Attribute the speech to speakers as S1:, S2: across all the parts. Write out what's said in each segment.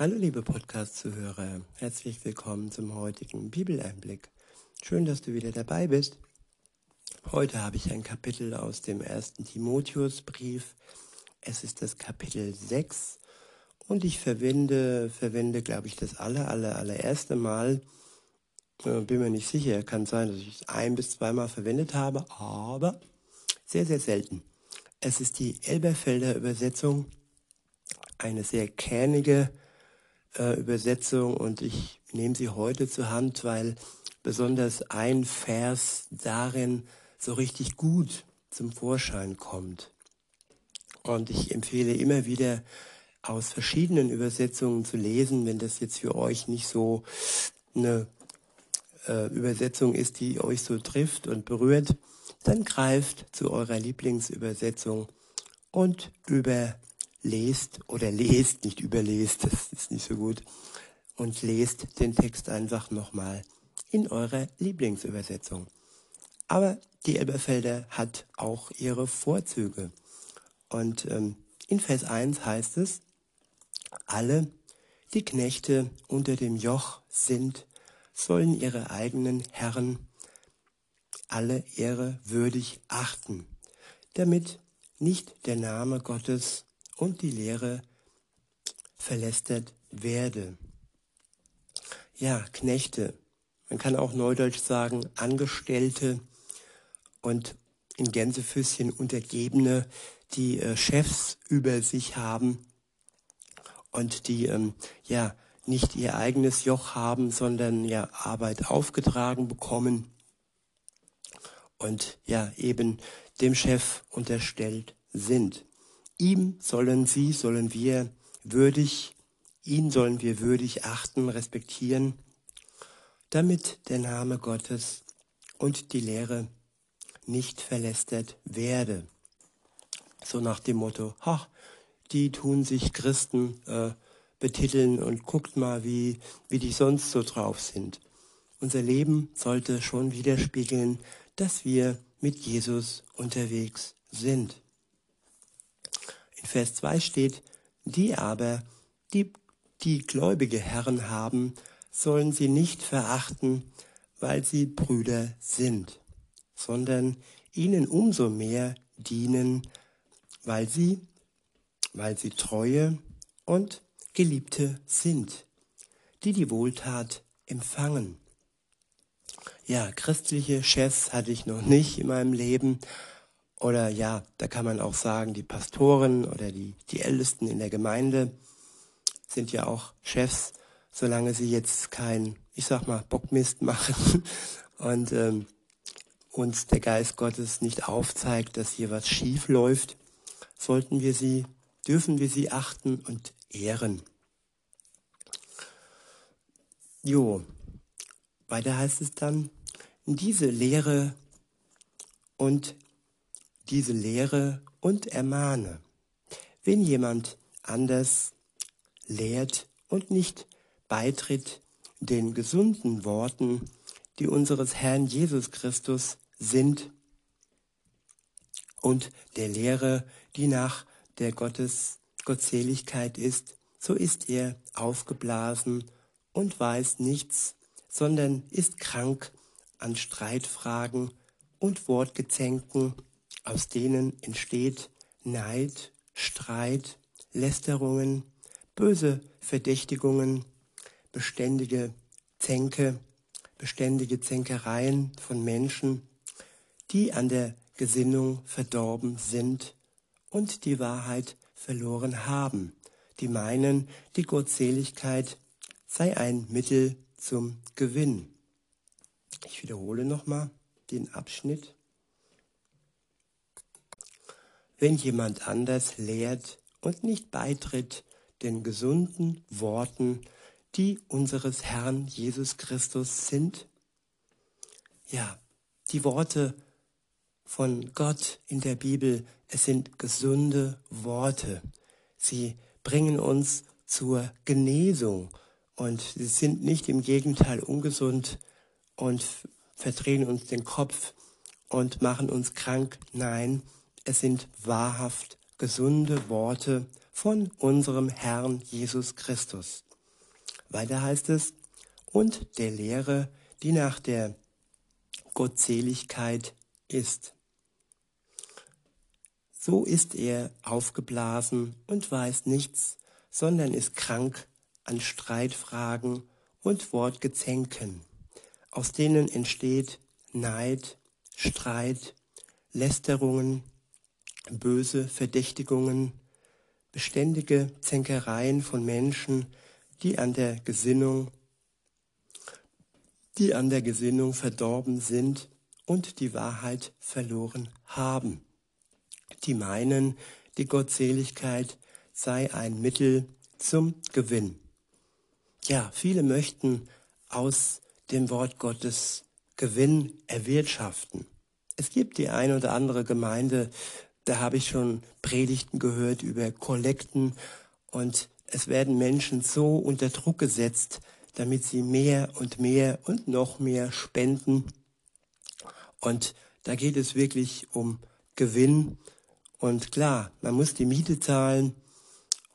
S1: Hallo liebe Podcast-Zuhörer, herzlich willkommen zum heutigen Bibeleinblick. Schön, dass du wieder dabei bist. Heute habe ich ein Kapitel aus dem ersten Timotheusbrief. Es ist das Kapitel 6 und ich verwende, verwende glaube ich, das aller, aller, allererste Mal. Äh, bin mir nicht sicher, kann sein, dass ich es ein bis zweimal verwendet habe, aber sehr, sehr selten. Es ist die Elberfelder Übersetzung, eine sehr kernige äh, Übersetzung und ich nehme sie heute zur Hand, weil besonders ein Vers darin so richtig gut zum Vorschein kommt. Und ich empfehle immer wieder aus verschiedenen Übersetzungen zu lesen, wenn das jetzt für euch nicht so eine äh, Übersetzung ist, die euch so trifft und berührt, dann greift zu eurer Lieblingsübersetzung und über lest oder lest, nicht überlest, das ist nicht so gut, und lest den Text einfach nochmal in eurer Lieblingsübersetzung. Aber die Elberfelder hat auch ihre Vorzüge. Und ähm, in Vers 1 heißt es, alle, die Knechte unter dem Joch sind, sollen ihre eigenen Herren alle Ehre würdig achten, damit nicht der Name Gottes und die Lehre verlästert werde. Ja, Knechte, man kann auch neudeutsch sagen Angestellte und in Gänsefüßchen Untergebene, die äh, Chefs über sich haben und die ähm, ja nicht ihr eigenes Joch haben, sondern ja Arbeit aufgetragen bekommen und ja eben dem Chef unterstellt sind. Ihm sollen sie, sollen wir würdig, ihn sollen wir würdig achten, respektieren, damit der Name Gottes und die Lehre nicht verlästert werde. So nach dem Motto, ha, die tun sich Christen äh, betiteln und guckt mal, wie, wie die sonst so drauf sind. Unser Leben sollte schon widerspiegeln, dass wir mit Jesus unterwegs sind. In Vers 2 steht, die aber, die, die gläubige Herren haben, sollen sie nicht verachten, weil sie Brüder sind, sondern ihnen umso mehr dienen, weil sie, weil sie treue und Geliebte sind, die die Wohltat empfangen. Ja, christliche Chefs hatte ich noch nicht in meinem Leben, oder ja, da kann man auch sagen, die Pastoren oder die, die Ältesten in der Gemeinde sind ja auch Chefs, solange sie jetzt kein, ich sag mal, Bockmist machen und ähm, uns der Geist Gottes nicht aufzeigt, dass hier was schief läuft, sollten wir sie, dürfen wir sie achten und ehren. Jo, weiter heißt es dann, diese Lehre und diese Lehre und ermahne. Wenn jemand anders lehrt und nicht beitritt den gesunden Worten, die unseres Herrn Jesus Christus sind, und der Lehre, die nach der Gottes Gottseligkeit ist, so ist er aufgeblasen und weiß nichts, sondern ist krank an Streitfragen und Wortgezänken aus denen entsteht Neid, Streit, Lästerungen, böse Verdächtigungen, beständige Zänke, beständige Zänkereien von Menschen, die an der Gesinnung verdorben sind und die Wahrheit verloren haben, die meinen, die Gottseligkeit sei ein Mittel zum Gewinn. Ich wiederhole nochmal den Abschnitt. Wenn jemand anders lehrt und nicht beitritt den gesunden Worten, die unseres Herrn Jesus Christus sind? Ja, die Worte von Gott in der Bibel, es sind gesunde Worte. Sie bringen uns zur Genesung und sie sind nicht im Gegenteil ungesund und verdrehen uns den Kopf und machen uns krank. Nein, es sind wahrhaft gesunde Worte von unserem Herrn Jesus Christus. Weiter heißt es, und der Lehre, die nach der Gottseligkeit ist. So ist er aufgeblasen und weiß nichts, sondern ist krank an Streitfragen und Wortgezänken, aus denen entsteht Neid, Streit, Lästerungen, böse Verdächtigungen, beständige Zänkereien von Menschen, die an der Gesinnung, die an der Gesinnung verdorben sind und die Wahrheit verloren haben. Die meinen, die Gottseligkeit sei ein Mittel zum Gewinn. Ja, viele möchten aus dem Wort Gottes Gewinn erwirtschaften. Es gibt die eine oder andere Gemeinde, da habe ich schon Predigten gehört über Kollekten und es werden Menschen so unter Druck gesetzt, damit sie mehr und mehr und noch mehr spenden. Und da geht es wirklich um Gewinn. Und klar, man muss die Miete zahlen.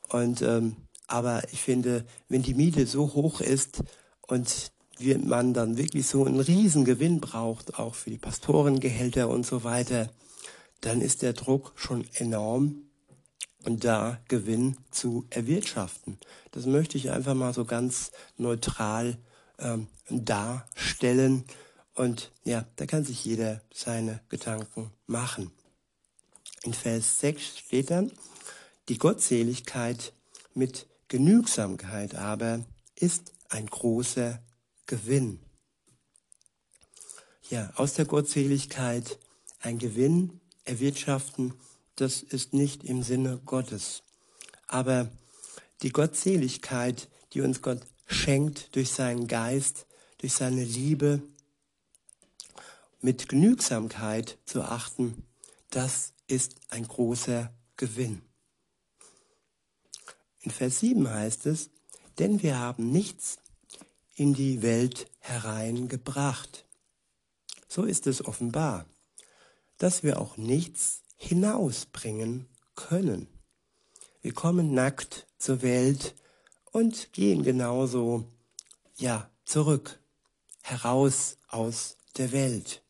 S1: Und ähm, aber ich finde, wenn die Miete so hoch ist und man dann wirklich so einen Riesengewinn braucht, auch für die Pastorengehälter und so weiter, dann ist der Druck schon enorm und da Gewinn zu erwirtschaften. Das möchte ich einfach mal so ganz neutral ähm, darstellen. Und ja, da kann sich jeder seine Gedanken machen. In Vers 6 steht dann, die Gottseligkeit mit Genügsamkeit aber ist ein großer Gewinn. Ja, aus der Gottseligkeit ein Gewinn erwirtschaften, das ist nicht im Sinne Gottes. Aber die Gottseligkeit, die uns Gott schenkt durch seinen Geist, durch seine Liebe, mit Genügsamkeit zu achten, das ist ein großer Gewinn. In Vers 7 heißt es, denn wir haben nichts in die Welt hereingebracht. So ist es offenbar, dass wir auch nichts hinausbringen können. Wir kommen nackt zur Welt und gehen genauso, ja, zurück, heraus aus der Welt.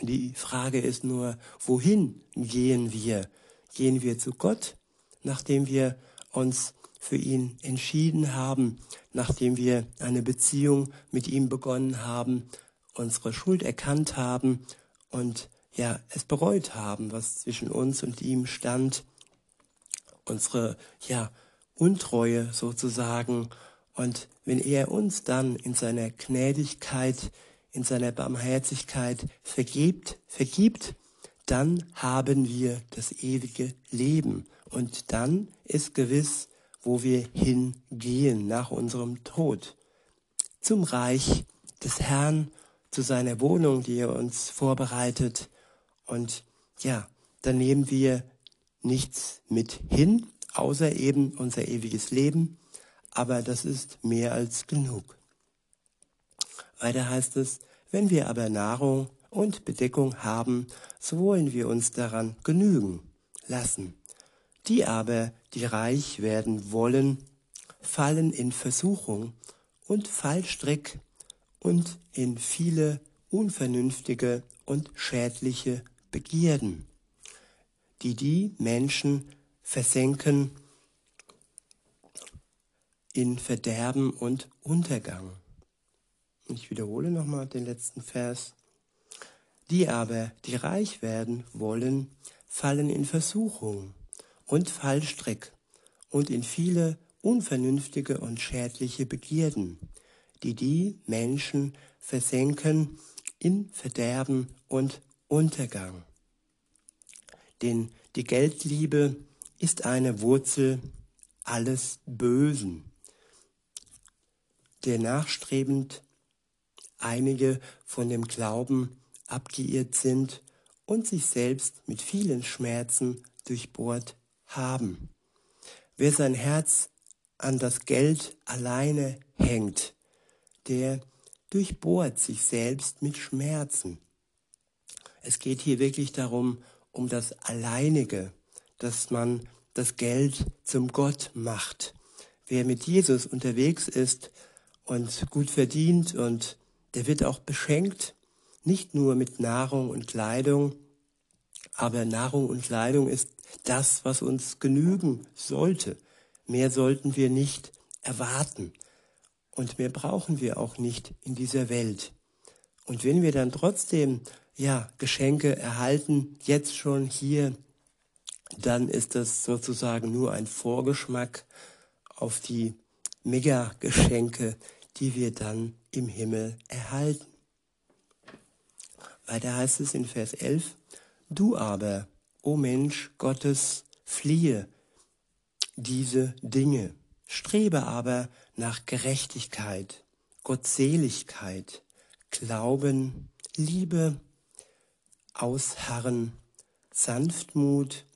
S1: Die Frage ist nur, wohin gehen wir? Gehen wir zu Gott, nachdem wir uns für ihn entschieden haben, nachdem wir eine Beziehung mit ihm begonnen haben, unsere Schuld erkannt haben und ja, es bereut haben, was zwischen uns und ihm stand, unsere ja Untreue sozusagen. Und wenn er uns dann in seiner Gnädigkeit, in seiner Barmherzigkeit vergibt, vergibt, dann haben wir das ewige Leben. Und dann ist gewiss, wo wir hingehen nach unserem Tod. Zum Reich des Herrn, zu seiner Wohnung, die er uns vorbereitet. Und ja, dann nehmen wir nichts mit hin, außer eben unser ewiges Leben. Aber das ist mehr als genug. Weiter heißt es, wenn wir aber Nahrung und Bedeckung haben, so wollen wir uns daran genügen lassen. Die aber, die reich werden wollen, fallen in Versuchung und Fallstrick und in viele unvernünftige und schädliche Begierden, die die Menschen versenken in Verderben und Untergang. Ich wiederhole nochmal den letzten Vers. Die aber, die reich werden wollen, fallen in Versuchung und Fallstrick und in viele unvernünftige und schädliche Begierden, die die Menschen versenken in Verderben und Untergang. Denn die Geldliebe ist eine Wurzel alles Bösen, der nachstrebend einige von dem Glauben abgeirrt sind und sich selbst mit vielen Schmerzen durchbohrt haben. Wer sein Herz an das Geld alleine hängt, der durchbohrt sich selbst mit Schmerzen. Es geht hier wirklich darum, um das Alleinige, dass man das Geld zum Gott macht. wer mit Jesus unterwegs ist und gut verdient und der wird auch beschenkt, nicht nur mit Nahrung und Kleidung, aber Nahrung und Kleidung ist das, was uns genügen sollte. Mehr sollten wir nicht erwarten und mehr brauchen wir auch nicht in dieser Welt. Und wenn wir dann trotzdem ja Geschenke erhalten, jetzt schon hier, dann ist das sozusagen nur ein Vorgeschmack auf die Mega-Geschenke, die wir dann im Himmel erhalten. Weiter heißt es in Vers 11, Du aber, o Mensch Gottes, fliehe diese Dinge, strebe aber nach Gerechtigkeit, Gottseligkeit, Glauben, Liebe, Ausharren, Sanftmut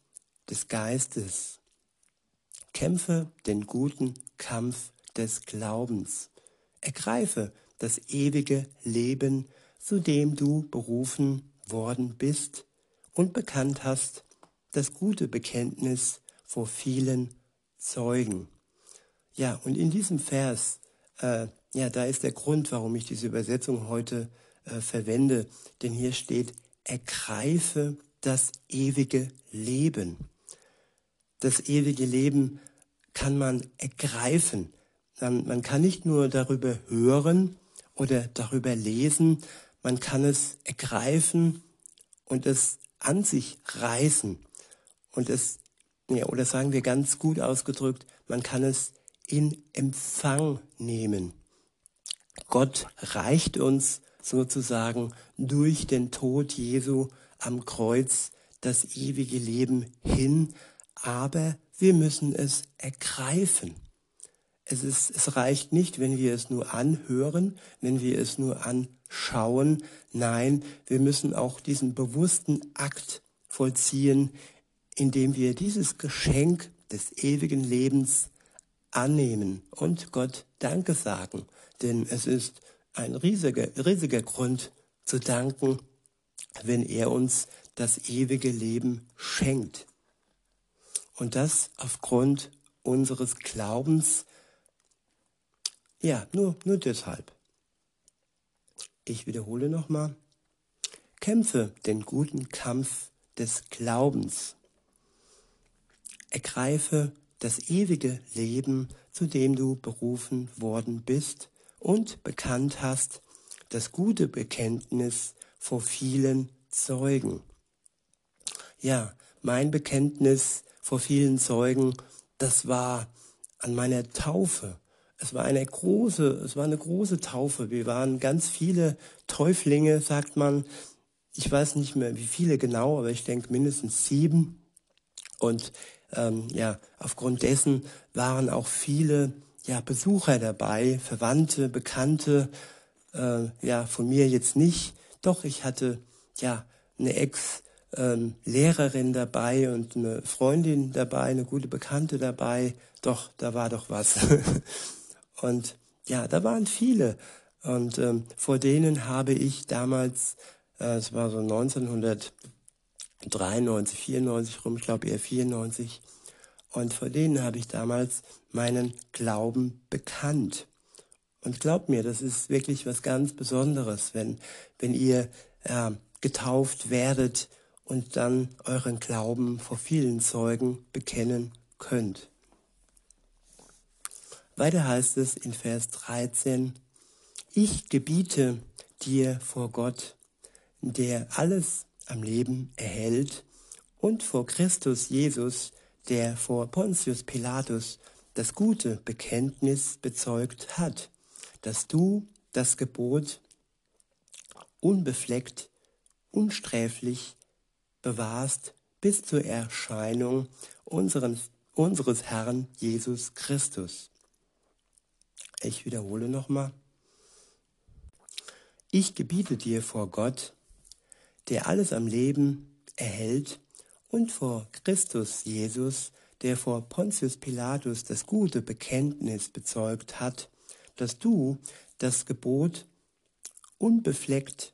S1: des Geistes. Kämpfe den guten Kampf des Glaubens. Ergreife das ewige Leben, zu dem du berufen worden bist und bekannt hast, das gute Bekenntnis vor vielen Zeugen. Ja, und in diesem Vers, äh, ja, da ist der Grund, warum ich diese Übersetzung heute äh, verwende, denn hier steht, ergreife das ewige Leben. Das ewige Leben kann man ergreifen. Man kann nicht nur darüber hören oder darüber lesen, man kann es ergreifen und es an sich reißen und es, ja, oder sagen wir ganz gut ausgedrückt, man kann es in Empfang nehmen. Gott reicht uns sozusagen durch den Tod Jesu am Kreuz das ewige Leben hin, aber wir müssen es ergreifen. Es, ist, es reicht nicht, wenn wir es nur anhören, wenn wir es nur anschauen. Nein, wir müssen auch diesen bewussten Akt vollziehen, indem wir dieses Geschenk des ewigen Lebens annehmen und Gott Danke sagen. Denn es ist ein riesiger, riesiger Grund zu danken, wenn er uns das ewige Leben schenkt. Und das aufgrund unseres Glaubens, ja, nur, nur deshalb. Ich wiederhole nochmal. Kämpfe den guten Kampf des Glaubens. Ergreife das ewige Leben, zu dem du berufen worden bist und bekannt hast, das gute Bekenntnis vor vielen Zeugen. Ja, mein Bekenntnis vor vielen Zeugen, das war an meiner Taufe. Es war eine große, es war eine große Taufe. Wir waren ganz viele Täuflinge, sagt man. Ich weiß nicht mehr, wie viele genau, aber ich denke mindestens sieben. Und ähm, ja, aufgrund dessen waren auch viele ja, Besucher dabei, Verwandte, Bekannte, äh, ja, von mir jetzt nicht. Doch, ich hatte ja eine Ex-Lehrerin ähm, dabei und eine Freundin dabei, eine gute Bekannte dabei. Doch, da war doch was. und ja, da waren viele. Und ähm, vor denen habe ich damals, äh, es war so 1993, 94 rum, ich glaube eher 94, und vor denen habe ich damals meinen Glauben bekannt. Und glaubt mir, das ist wirklich was ganz Besonderes, wenn, wenn ihr äh, getauft werdet und dann euren Glauben vor vielen Zeugen bekennen könnt. Weiter heißt es in Vers 13, ich gebiete dir vor Gott, der alles am Leben erhält, und vor Christus Jesus, der vor Pontius Pilatus das gute Bekenntnis bezeugt hat, dass du das Gebot unbefleckt, unsträflich bewahrst bis zur Erscheinung unseren, unseres Herrn Jesus Christus. Ich wiederhole nochmal. Ich gebiete dir vor Gott, der alles am Leben erhält, und vor Christus Jesus, der vor Pontius Pilatus das gute Bekenntnis bezeugt hat, dass du das Gebot unbefleckt,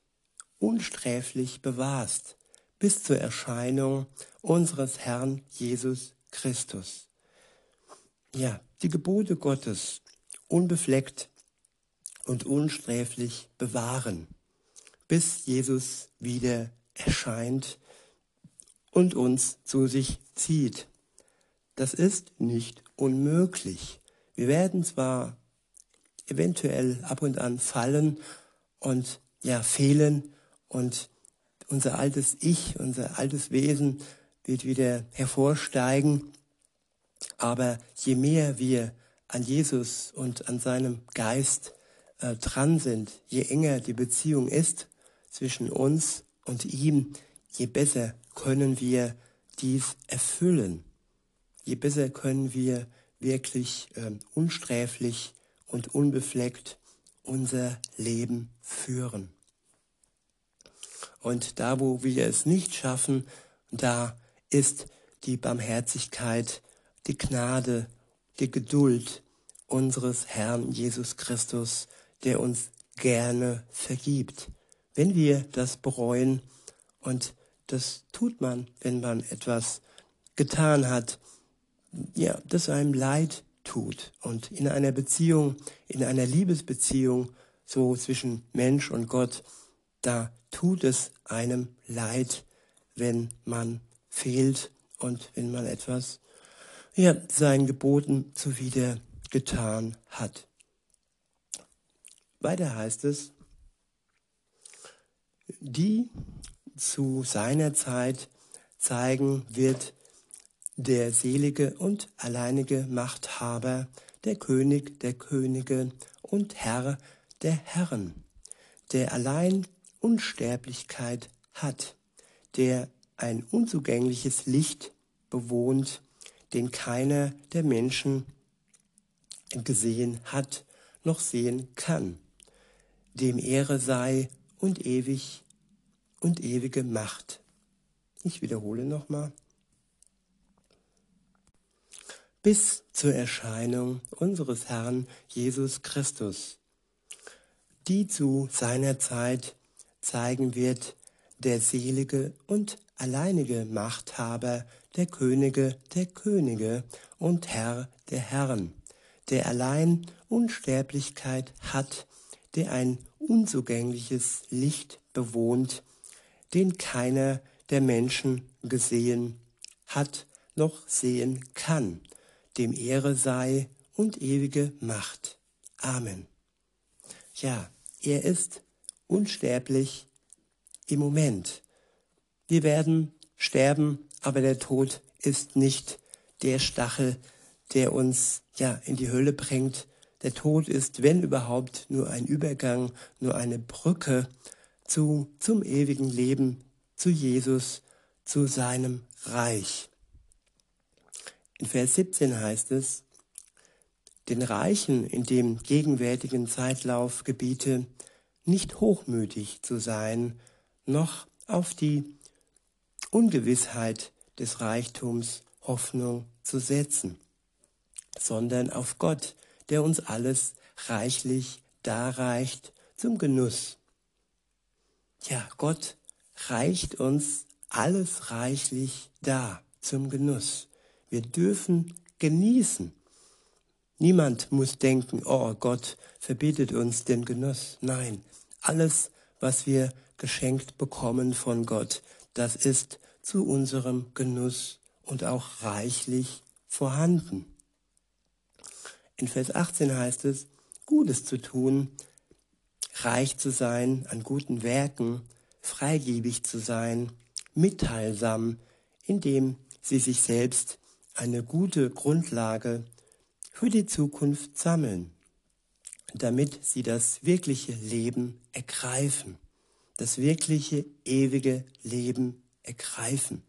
S1: unsträflich bewahrst, bis zur Erscheinung unseres Herrn Jesus Christus. ja, die Gebote Gottes unbefleckt und unsträflich bewahren, bis Jesus wieder erscheint und uns zu sich zieht. Das ist nicht unmöglich. Wir werden zwar eventuell ab und an fallen und ja fehlen und unser altes Ich, unser altes Wesen wird wieder hervorsteigen, aber je mehr wir an Jesus und an seinem Geist äh, dran sind, je enger die Beziehung ist zwischen uns und ihm, je besser können wir dies erfüllen. Je besser können wir wirklich äh, unsträflich und unbefleckt unser Leben führen. Und da, wo wir es nicht schaffen, da ist die Barmherzigkeit, die Gnade, die Geduld unseres Herrn Jesus Christus, der uns gerne vergibt. Wenn wir das bereuen, und das tut man, wenn man etwas getan hat, ja, das einem leid tut. Und in einer Beziehung, in einer Liebesbeziehung, so zwischen Mensch und Gott, da tut es einem leid, wenn man fehlt und wenn man etwas ja, seinen Geboten zuwider getan hat. Weiter heißt es, die zu seiner Zeit zeigen wird der selige und alleinige Machthaber, der König der Könige und Herr der Herren, der allein Unsterblichkeit hat, der ein unzugängliches Licht bewohnt, den keiner der Menschen gesehen hat noch sehen kann, dem Ehre sei und ewig und ewige Macht. Ich wiederhole nochmal. Bis zur Erscheinung unseres Herrn Jesus Christus, die zu seiner Zeit zeigen wird, der selige und alleinige Machthaber der Könige der Könige und Herr der Herren, der allein Unsterblichkeit hat, der ein unzugängliches Licht bewohnt, den keiner der Menschen gesehen hat noch sehen kann, dem Ehre sei und ewige Macht. Amen. Ja, er ist unsterblich im Moment. Wir werden sterben, aber der Tod ist nicht der Stachel, der uns ja in die Hölle bringt. Der Tod ist, wenn überhaupt, nur ein Übergang, nur eine Brücke zu, zum ewigen Leben, zu Jesus, zu seinem Reich. In Vers 17 heißt es, den Reichen in dem gegenwärtigen Zeitlauf gebiete, nicht hochmütig zu sein, noch auf die Ungewissheit des Reichtums Hoffnung zu setzen, sondern auf Gott, der uns alles reichlich darreicht zum Genuss. Ja, Gott reicht uns alles reichlich dar zum Genuss. Wir dürfen genießen. Niemand muss denken, oh Gott verbietet uns den Genuss. Nein, alles, was wir geschenkt bekommen von Gott, das ist zu unserem Genuss und auch reichlich vorhanden. In Vers 18 heißt es, Gutes zu tun, reich zu sein an guten Werken, freigebig zu sein, mitteilsam, indem sie sich selbst eine gute Grundlage für die Zukunft sammeln damit sie das wirkliche Leben ergreifen, das wirkliche ewige Leben ergreifen,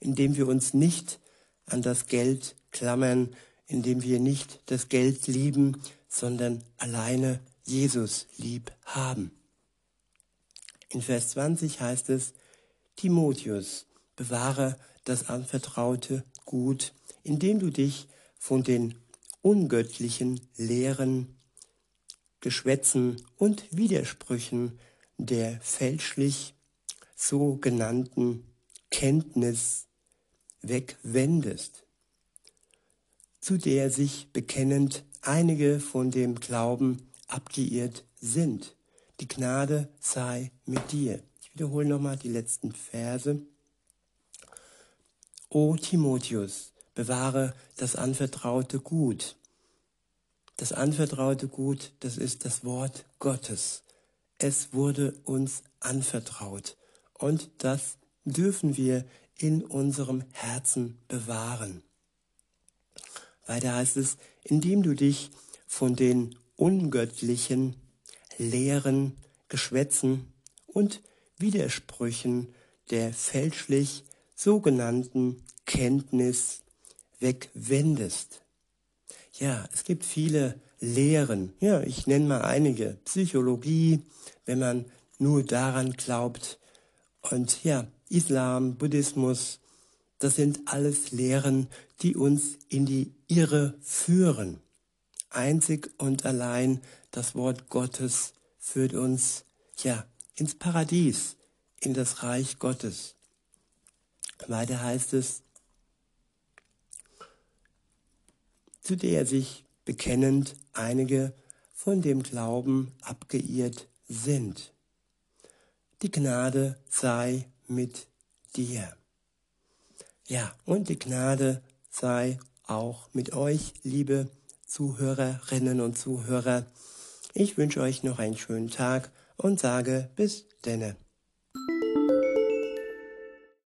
S1: indem wir uns nicht an das Geld klammern, indem wir nicht das Geld lieben, sondern alleine Jesus lieb haben. In Vers 20 heißt es, Timotheus, bewahre das anvertraute Gut, indem du dich von den ungöttlichen Lehren Geschwätzen und Widersprüchen der fälschlich sogenannten Kenntnis wegwendest. Zu der sich bekennend einige von dem Glauben abgeirrt sind. Die Gnade sei mit dir. Ich wiederhole nochmal die letzten Verse. O Timotheus, bewahre das anvertraute Gut. Das anvertraute Gut, das ist das Wort Gottes. Es wurde uns anvertraut und das dürfen wir in unserem Herzen bewahren. Weiter heißt es, indem du dich von den ungöttlichen Lehren, Geschwätzen und Widersprüchen der fälschlich sogenannten Kenntnis wegwendest. Ja, es gibt viele Lehren. Ja, ich nenne mal einige. Psychologie, wenn man nur daran glaubt. Und ja, Islam, Buddhismus, das sind alles Lehren, die uns in die Irre führen. Einzig und allein das Wort Gottes führt uns, ja, ins Paradies, in das Reich Gottes. Weiter heißt es, zu der sich bekennend einige von dem Glauben abgeirrt sind. Die Gnade sei mit dir. Ja, und die Gnade sei auch mit euch, liebe Zuhörerinnen und Zuhörer. Ich wünsche euch noch einen schönen Tag und sage bis denne.